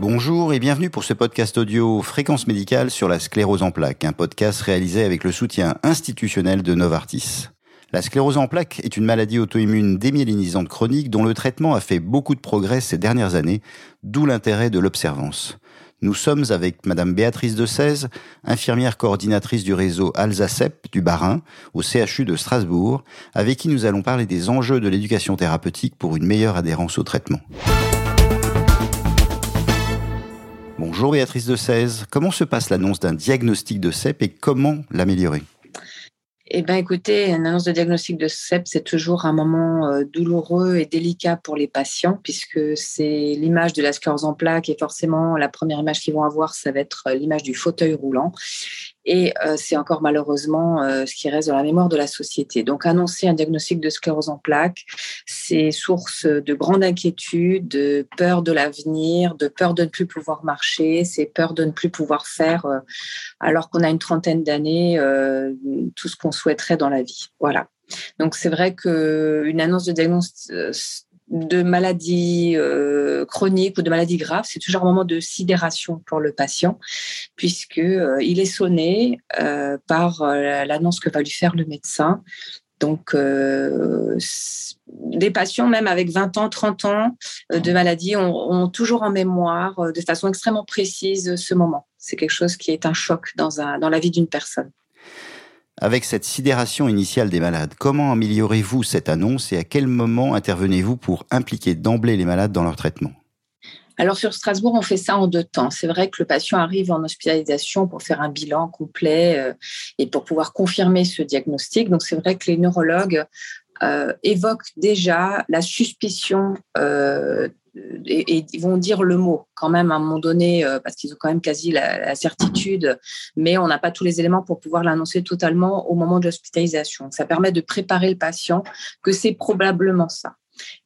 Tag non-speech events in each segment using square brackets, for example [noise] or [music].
Bonjour et bienvenue pour ce podcast audio Fréquence médicale sur la sclérose en plaques, un podcast réalisé avec le soutien institutionnel de Novartis. La sclérose en plaques est une maladie auto-immune démyélinisante chronique dont le traitement a fait beaucoup de progrès ces dernières années, d'où l'intérêt de l'observance. Nous sommes avec Madame Béatrice de 16, infirmière coordinatrice du réseau Alzacep du Bas-Rhin au CHU de Strasbourg, avec qui nous allons parler des enjeux de l'éducation thérapeutique pour une meilleure adhérence au traitement. Bonjour Béatrice de 16. Comment se passe l'annonce d'un diagnostic de CEP et comment l'améliorer? Eh bien, écoutez, une annonce de diagnostic de CEP, c'est toujours un moment euh, douloureux et délicat pour les patients, puisque c'est l'image de la sclérose en plaques et forcément, la première image qu'ils vont avoir, ça va être euh, l'image du fauteuil roulant. Et euh, c'est encore malheureusement euh, ce qui reste dans la mémoire de la société. Donc, annoncer un diagnostic de sclérose en plaques, c'est source de grande inquiétude, de peur de l'avenir, de peur de ne plus pouvoir marcher, c'est peur de ne plus pouvoir faire, euh, alors qu'on a une trentaine d'années, tout ce qu'on souhaiterait dans la vie. Voilà. Donc, c'est vrai qu'une annonce de diagnostic de maladies euh, chroniques ou de maladies graves, c'est toujours un moment de sidération pour le patient, puisque euh, il est sonné euh, par l'annonce que va lui faire le médecin. Donc, des patients, même avec 20 ans, 30 ans de maladie, ont, toujours en mémoire de façon extrêmement précise ce moment. C'est quelque chose qui est un choc dans la vie d'une personne. Avec cette sidération initiale des malades, comment améliorez-vous cette annonce et à quel moment intervenez-vous pour impliquer d'emblée les malades dans leur traitement? Alors sur Strasbourg, on fait ça en deux temps. C'est vrai que le patient arrive en hospitalisation pour faire un bilan complet euh, et pour pouvoir confirmer ce diagnostic. Donc c'est vrai que les neurologues euh, évoquent déjà la suspicion euh, et, ils vont dire le mot quand même à un moment donné, euh, parce qu'ils ont quand même quasi la, certitude, mais on n'a pas tous les éléments pour pouvoir l'annoncer totalement au moment de l'hospitalisation. Ça permet de préparer le patient que c'est probablement ça.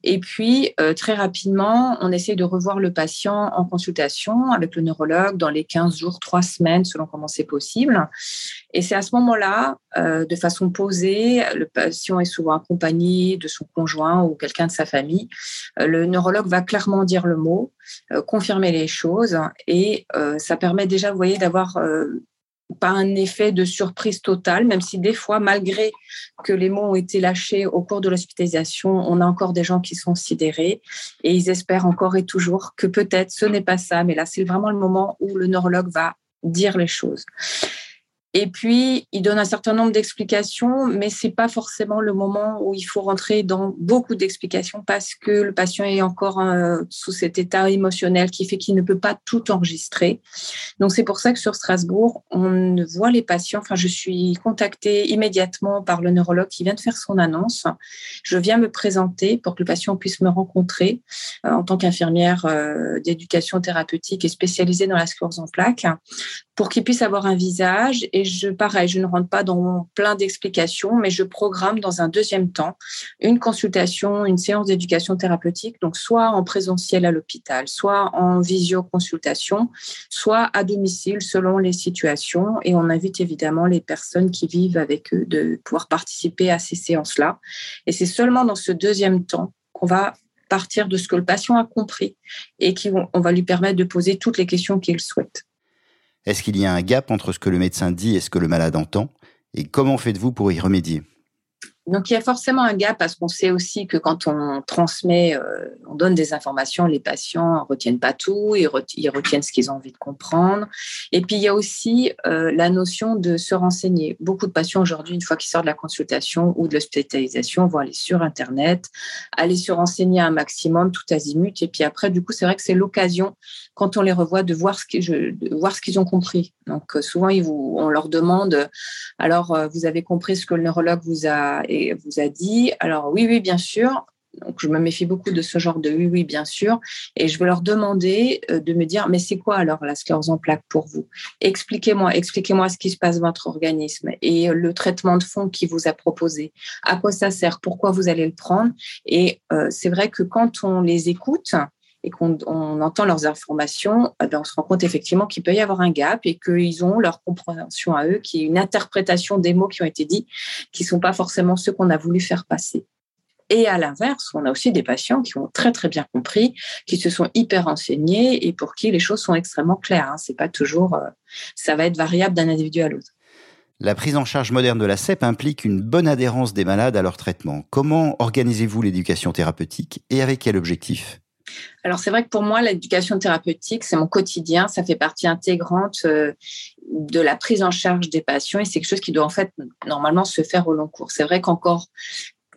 Et puis, euh, très rapidement, on essaie de revoir le patient en consultation avec le neurologue dans les 15 jours, 3 semaines, selon comment c'est possible. Et c'est à ce moment-là, euh, de façon posée, le patient est souvent accompagné de son conjoint ou quelqu'un de sa famille. Euh, le neurologue va clairement dire le mot, confirmer les choses et ça permet déjà, vous voyez, d'avoir pas un effet de surprise totale, même si des fois, malgré que les mots ont été lâchés au cours de l'hospitalisation, on a encore des gens qui sont sidérés et ils espèrent encore et toujours que peut-être ce n'est pas ça, mais là, c'est vraiment le moment où le neurologue va dire les choses. Et puis, il donne un certain nombre d'explications, mais c'est pas forcément le moment où il faut rentrer dans beaucoup d'explications parce que le patient est encore euh, sous cet état émotionnel qui fait qu'il ne peut pas tout enregistrer. Donc, c'est pour ça que sur Strasbourg, on voit les patients. Enfin, je suis contactée immédiatement par le neurologue qui vient de faire son annonce. Je viens me présenter pour que le patient puisse me rencontrer euh, en tant qu'infirmière euh, d'éducation thérapeutique et spécialisée dans la sclérose en plaques pour qu'il puisse avoir un visage. Et je, pareil, je ne rentre pas dans plein d'explications, mais je programme dans un deuxième temps une consultation, une séance d'éducation thérapeutique, donc soit en présentiel à l'hôpital, soit en visioconsultation, soit à domicile selon les situations. Et on invite évidemment les personnes qui vivent avec eux de pouvoir participer à ces séances-là. Et c'est seulement dans ce deuxième temps qu'on va partir de ce que le patient a compris et qu'on va lui permettre de poser toutes les questions qu'il souhaite. Est-ce qu'il y a un gap entre ce que le médecin dit et ce que le malade entend? Et comment faites-vous pour y remédier? Donc il y a forcément un gap parce qu'on sait aussi que quand on transmet, euh, on donne des informations, les patients ne retiennent pas tout, ils, retiennent ce qu'ils ont envie de comprendre. Et puis il y a aussi euh, la notion de se renseigner. Beaucoup de patients aujourd'hui, une fois qu'ils sortent de la consultation ou de l'hospitalisation, vont aller sur Internet, aller se renseigner un maximum, tout azimut. Et puis après, du coup, c'est vrai que c'est l'occasion, quand on les revoit, de voir ce qu'ils ont compris. Donc euh, souvent, on leur demande, alors vous avez compris ce que le neurologue vous a vous a dit, alors oui, oui, bien sûr. Donc, je me méfie beaucoup de ce genre de oui, oui, bien sûr. Et je vais leur demander euh, de me dire, mais c'est quoi alors la sclérose en plaques pour vous? Expliquez-moi, expliquez-moi ce qui se passe dans votre organisme et le traitement de fond qui vous a proposé. À quoi ça sert? Pourquoi vous allez le prendre? Et euh, c'est vrai que quand on les écoute, et qu'on entend leurs informations, eh ben, on se rend compte effectivement qu'il peut y avoir un gap et qu'ils ont leur compréhension à eux, qui est une interprétation des mots qui ont été dits, qui ne sont pas forcément ceux qu'on a voulu faire passer. Et à l'inverse, on a aussi des patients qui ont très très bien compris, qui se sont hyper enseignés et pour qui les choses sont extrêmement claires. Hein. C'est pas toujours, euh, ça va être variable d'un individu à l'autre. La prise en charge moderne de la CEP implique une bonne adhérence des malades à leur traitement. Comment organisez-vous l'éducation thérapeutique et avec quel objectif? Alors c'est vrai que pour moi, l'éducation thérapeutique, c'est mon quotidien, ça fait partie intégrante euh, de la prise en charge des patients et c'est quelque chose qui doit en fait normalement se faire au long cours. C'est vrai qu'encore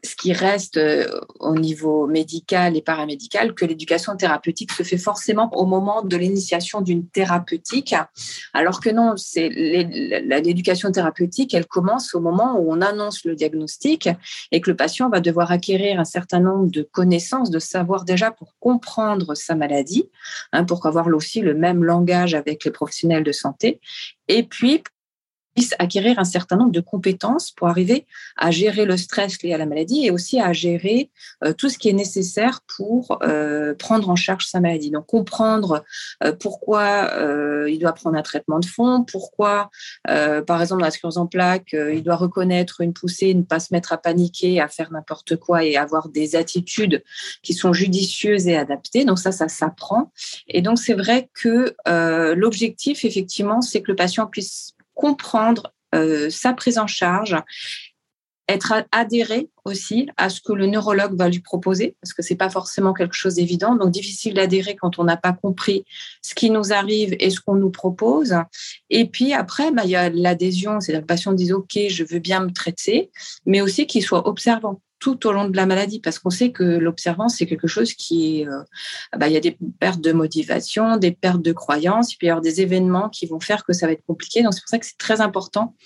ce qui reste euh, au niveau médical et paramédical, que l'éducation thérapeutique se fait forcément au moment de l'initiation d'une thérapeutique, alors que non, c'est l'éducation thérapeutique, elle commence au moment où on annonce le diagnostic et que le patient va devoir acquérir un certain nombre de connaissances, de savoir déjà pour comprendre sa maladie, hein, pour avoir aussi le même langage avec les professionnels de santé, et puis acquérir un certain nombre de compétences pour arriver à gérer le stress lié à la maladie et aussi à gérer euh, tout ce qui est nécessaire pour euh, prendre en charge sa maladie. Donc comprendre euh, pourquoi il doit prendre un traitement de fond, pourquoi, par exemple, dans la sclérose en plaques, il doit reconnaître une poussée, ne pas se mettre à paniquer, à faire n'importe quoi et avoir des attitudes qui sont judicieuses et adaptées. Donc ça, ça s'apprend. Et donc c'est vrai que l'objectif, effectivement, c'est que le patient puisse comprendre euh, sa prise en charge, être adhéré aussi à ce que le neurologue va lui proposer, parce que c'est pas forcément quelque chose d'évident, donc difficile d'adhérer quand on n'a pas compris ce qui nous arrive et ce qu'on nous propose. Et puis après, bah, il y a l'adhésion, c'est-à-dire le patient dit OK, je veux bien me traiter, mais aussi qu'il soit observant tout au long de la maladie, parce qu'on sait que l'observance, c'est quelque chose qui. Euh, bah, il y a des pertes de motivation, des pertes de croyance, il peut y avoir des événements qui vont faire que ça va être compliqué. Donc, c'est pour ça que c'est très important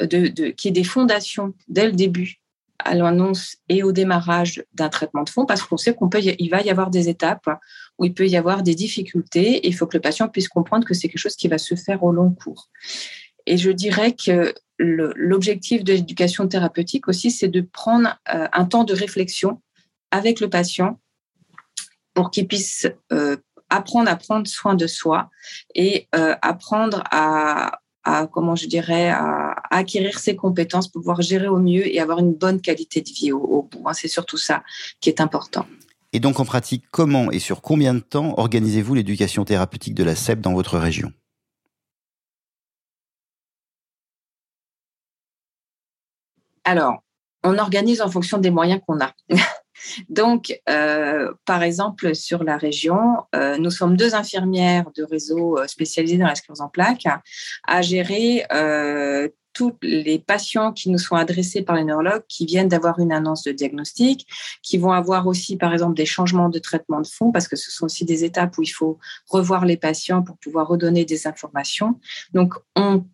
euh, de, de, qu'il y ait des fondations dès le début à l'annonce et au démarrage d'un traitement de fond, parce qu'on sait qu'on va y avoir des étapes où il peut y avoir des difficultés et il faut que le patient puisse comprendre que c'est quelque chose qui va se faire au long cours. Et je dirais que l'objectif de l'éducation thérapeutique aussi, c'est de prendre euh, un temps de réflexion avec le patient pour qu'il puisse euh, apprendre à prendre soin de soi et euh, apprendre à, comment je dirais, à, acquérir ses compétences pour pouvoir gérer au mieux et avoir une bonne qualité de vie au, bout. Hein. C'est surtout ça qui est important. Et donc en pratique, comment et sur combien de temps organisez-vous l'éducation thérapeutique de la CEP dans votre région? Alors, on organise en fonction des moyens qu'on a. [laughs] Donc, euh, par exemple, sur la région, euh, nous sommes deux infirmières de réseau euh, spécialisées dans la sclérose en plaques à gérer tous les patients qui nous sont adressés par les neurologues qui viennent d'avoir une annonce de diagnostic, qui vont avoir aussi, par exemple, des changements de traitement de fond, parce que ce sont aussi des étapes où il faut revoir les patients pour pouvoir redonner des informations. Donc, on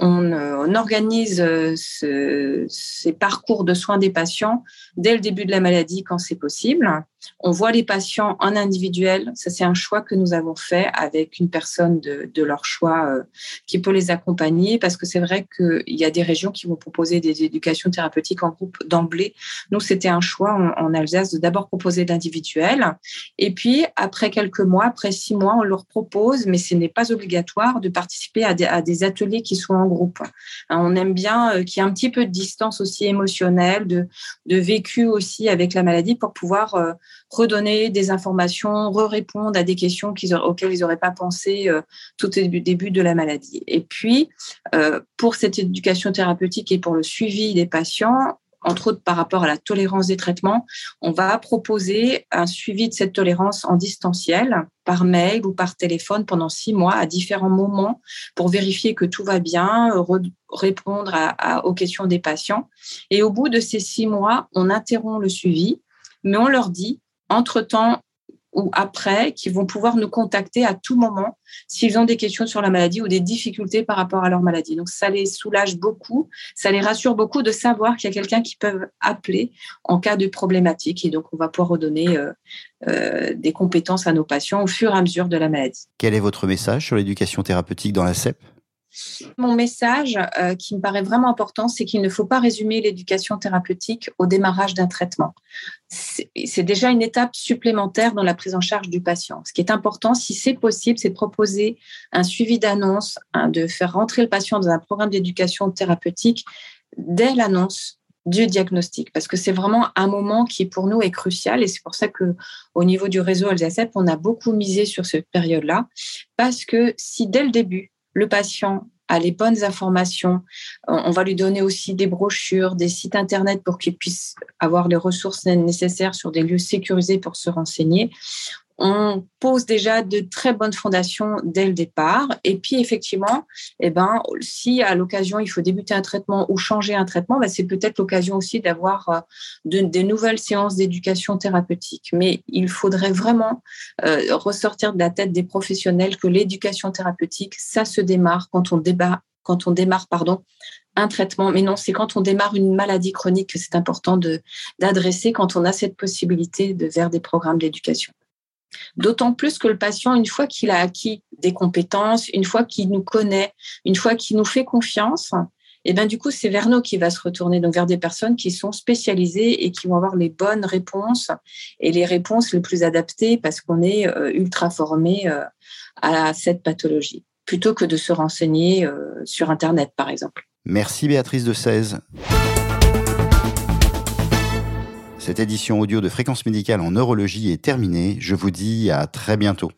euh, on, organise euh, ces parcours de soins des patients dès le début de la maladie quand c'est possible. On voit les patients en individuel. Ça, c'est un choix que nous avons fait avec une personne de, leur choix euh, qui peut les accompagner parce que c'est vrai qu'il y a des régions qui vont proposer des éducations thérapeutiques en groupe d'emblée. Nous, c'était un choix en, Alsace de d'abord proposer d'individuel. Et puis, après quelques mois, après six mois, on leur propose, mais ce n'est pas obligatoire, de participer à des, ateliers qui sont en groupe. Hein, on aime bien euh, qu'il y ait un petit peu de distance aussi émotionnelle, de, vécu aussi avec la maladie pour pouvoir euh, redonner des informations, re-répondre à des questions auxquelles ils n'auraient pas pensé euh, tout au début, de la maladie. Et puis, euh, pour cette éducation thérapeutique et pour le suivi des patients, entre autres par rapport à la tolérance des traitements, on va proposer un suivi de cette tolérance en distanciel, par mail ou par téléphone pendant six mois à différents moments pour vérifier que tout va bien, répondre aux questions des patients. Et au bout de ces six mois, on interrompt le suivi, mais on leur dit entre-temps ou après qui vont pouvoir nous contacter à tout moment s'ils ont des questions sur la maladie ou des difficultés par rapport à leur maladie. Donc ça les soulage beaucoup, ça les rassure beaucoup de savoir qu'il y a quelqu'un qui peut appeler en cas de problématique et donc on va pouvoir redonner euh, euh, des compétences à nos patients au fur et à mesure de la maladie. Quel est votre message sur l'éducation thérapeutique dans la CEP mon message euh, qui me paraît vraiment important, c'est qu'il ne faut pas résumer l'éducation thérapeutique au démarrage d'un traitement. C'est déjà une étape supplémentaire dans la prise en charge du patient. Ce qui est important, si c'est possible, c'est de proposer un suivi d'annonce, hein, de faire rentrer le patient dans un programme d'éducation thérapeutique dès l'annonce du diagnostic parce que c'est vraiment un moment qui pour nous est crucial et c'est pour ça que au niveau du réseau Alzacep on a beaucoup misé sur cette période-là parce que si dès le début le patient a les bonnes informations. On va lui donner aussi des brochures, des sites internet pour qu'il puisse avoir les ressources nécessaires sur des lieux sécurisés pour se renseigner on pose déjà de très bonnes fondations dès le départ. Et puis, effectivement, eh ben, si à l'occasion, il faut débuter un traitement ou changer un traitement, ben, c'est peut-être l'occasion aussi d'avoir euh, des nouvelles séances d'éducation thérapeutique. Mais il faudrait vraiment euh, ressortir de la tête des professionnels que l'éducation thérapeutique, ça se démarre quand on débat quand on démarre pardon, un traitement. Mais non, c'est quand on démarre une maladie chronique que c'est important d'adresser quand on a cette possibilité de vers des programmes d'éducation. D'autant plus que le patient, une fois qu'il a acquis des compétences, une fois qu'il nous connaît, une fois qu'il nous fait confiance, et eh ben du coup, c'est vers nous qu'il va se retourner, donc vers des personnes qui sont spécialisées et qui vont avoir les bonnes réponses et les réponses les plus adaptées parce qu'on est euh, ultra formé euh, à cette pathologie, plutôt que de se renseigner euh, sur Internet, par exemple. Merci Béatrice de 16. Cette édition audio de Fréquence Médicale en neurologie est terminée. Je vous dis à très bientôt.